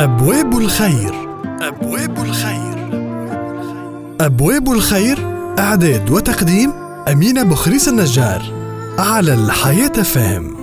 أبواب الخير. أبواب الخير. أبواب الخير إعداد وتقديم أمينة بخريس النجار على الحياة فهم.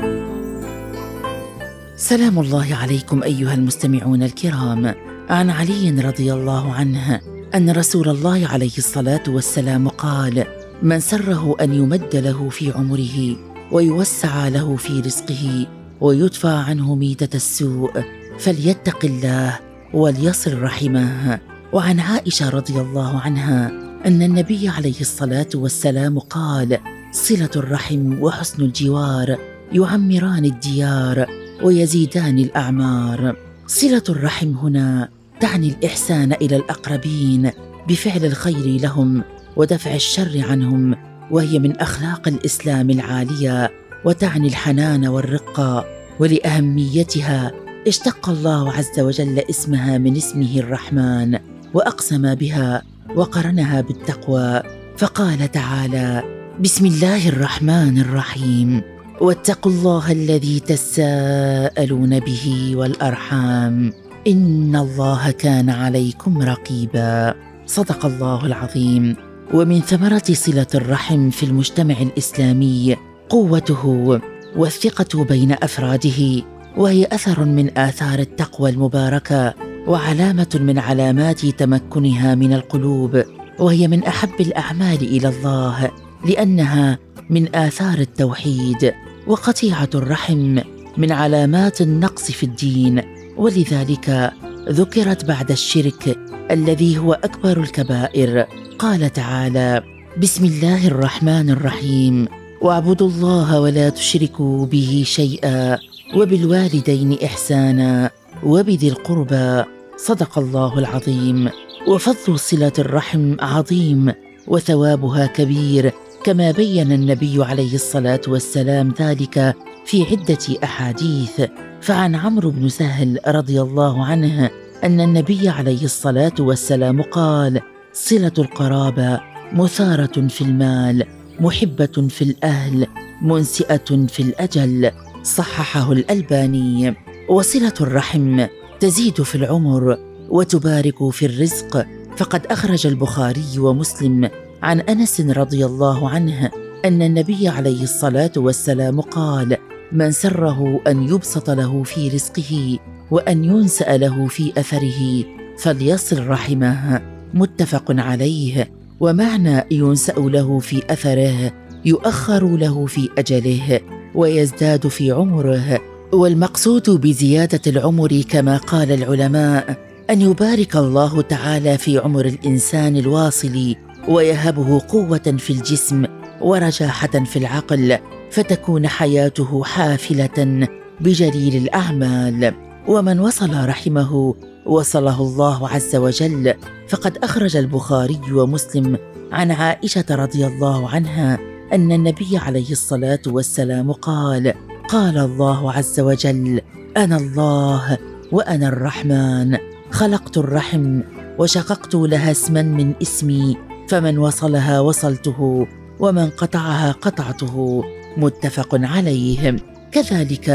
سلام الله عليكم أيها المستمعون الكرام. عن علي رضي الله عنه أن رسول الله عليه الصلاة والسلام قال من سره أن يمد له في عمره ويوسع له في رزقه ويدفع عنه ميتة السوء فليتق الله وليصل رحمه. وعن عائشة رضي الله عنها أن النبي عليه الصلاة والسلام قال صلة الرحم وحسن الجوار يعمران الديار ويزيدان الأعمار. صلة الرحم هنا تعني الإحسان إلى الأقربين بفعل الخير لهم ودفع الشر عنهم وهي من أخلاق الإسلام العالية وتعني الحنان والرقه ولأهميتها اشتق الله عز وجل اسمها من اسمه الرحمن وأقسم بها وقرنها بالتقوى فقال تعالى بسم الله الرحمن الرحيم واتقوا الله الذي تساءلون به والأرحام إن الله كان عليكم رقيبا. صدق الله العظيم. ومن ثمره صلة الرحم في المجتمع الإسلامي قوته والثقة بين أفراده وهي أثر من آثار التقوى المباركة وعلامة من علامات تمكنها من القلوب وهي من أحب الأعمال إلى الله لأنها من آثار التوحيد وقطيعة الرحم من علامات النقص في الدين. ولذلك ذكرت بعد الشرك الذي هو أكبر الكبائر. قال تعالى بسم الله الرحمن الرحيم واعبدوا الله ولا تشركوا به شيئا. وبالوالدين إحسانا وبذي القربى صدق الله العظيم. وفضل صلة الرحم عظيم وثوابها كبير كما بين النبي عليه الصلاة والسلام ذلك في عدة أحاديث. فعن عمرو بن سهل رضي الله عنه أن النبي عليه الصلاة والسلام قال صلة القرابة مثارة في المال محبة في الأهل منسئة في الأجل. صححه الألباني وصلة الرحم تزيد في العمر وتبارك في الرزق فقد أخرج البخاري ومسلم عن أنس رضي الله عنه أن النبي عليه الصلاة والسلام قال من سره أن يبسط له في رزقه وأن ينسأ له في أثره فليصل رحمه متفق عليه. ومعنى ينسأ له في أثره يؤخر له في أجله. ويزداد في عمره والمقصود بزيادة العمر كما قال العلماء أن يبارك الله تعالى في عمر الإنسان الواصل ويهبه قوة في الجسم ورجاحة في العقل فتكون حياته حافلة بجليل الأعمال. ومن وصل رحمه وصله الله عز وجل فقد أخرج البخاري ومسلم عن عائشة رضي الله عنها أن النبي عليه الصلاة والسلام قال قال الله عز وجل أنا الله وأنا الرحمن خلقت الرحم وشققت لها اسما من اسمي فمن وصلها وصلته ومن قطعها قطعته متفق عليه. كذلك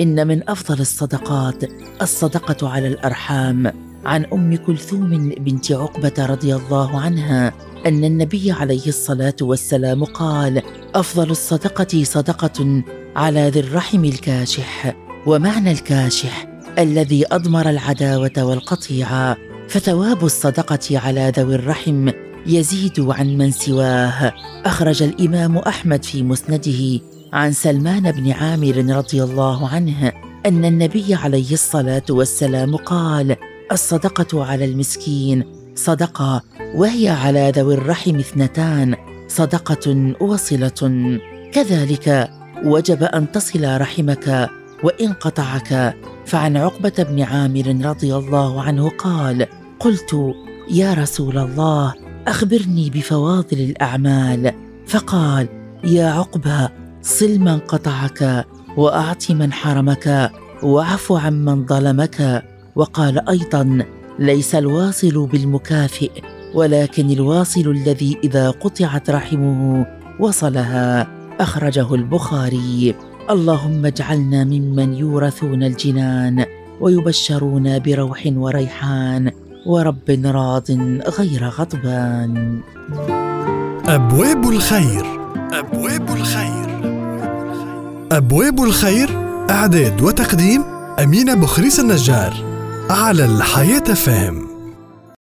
إن من أفضل الصدقات الصدقة على الأرحام. عن أم كلثوم بنت عقبة رضي الله عنها أن النبي عليه الصلاة والسلام قال أفضل الصدقة صدقة على ذي الرحم الكاشح ومعنى الكاشح الذي أضمر العداوة والقطيعه فثواب الصدقة على ذوي الرحم يزيد عن من سواه. أخرج الإمام أحمد في مسنده عن سلمان بن عامر رضي الله عنه أن النبي عليه الصلاة والسلام قال الصدقة على المسكين صدقة وهي على ذوي الرحم اثنتان صدقة وصله كذلك وجب أن تصل رحمك وإن قطعك. فعن عقبة بن عامر رضي الله عنه قال قلت يا رسول الله أخبرني بفواضل الأعمال. فقال يا عقبة صل من قطعك وأعط من حرمك وأعف عمن ظلمك. وقال أيضا ليس الواصل بالمكافئ ولكن الواصل الذي إذا قطعت رحمه وصلها. أخرجه البخاري. اللهم اجعلنا ممن يورثون الجنان ويبشرون بروح وريحان ورب راض غير غضبان. أبواب الخير. أبواب الخير. أبواب الخير. إعداد وتقديم أمينة بخريس النجار. على الحياة فهم